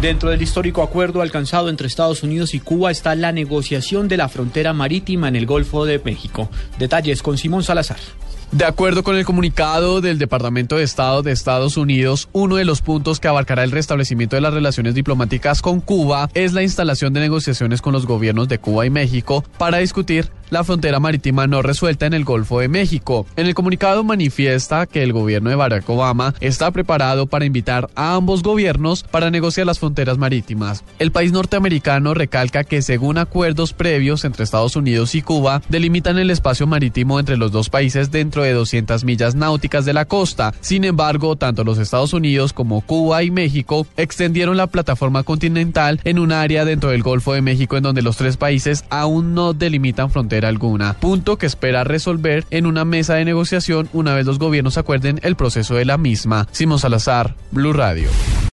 Dentro del histórico acuerdo alcanzado entre Estados Unidos y Cuba está la negociación de la frontera marítima en el Golfo de México. Detalles con Simón Salazar. De acuerdo con el comunicado del Departamento de Estado de Estados Unidos, uno de los puntos que abarcará el restablecimiento de las relaciones diplomáticas con Cuba es la instalación de negociaciones con los gobiernos de Cuba y México para discutir la frontera marítima no resuelta en el Golfo de México. En el comunicado manifiesta que el gobierno de Barack Obama está preparado para invitar a ambos gobiernos para negociar las fronteras marítimas. El país norteamericano recalca que según acuerdos previos entre Estados Unidos y Cuba, delimitan el espacio marítimo entre los dos países dentro de 200 millas náuticas de la costa. Sin embargo, tanto los Estados Unidos como Cuba y México extendieron la plataforma continental en un área dentro del Golfo de México en donde los tres países aún no delimitan fronteras alguna, punto que espera resolver en una mesa de negociación una vez los gobiernos acuerden el proceso de la misma. Simón Salazar, Blue Radio.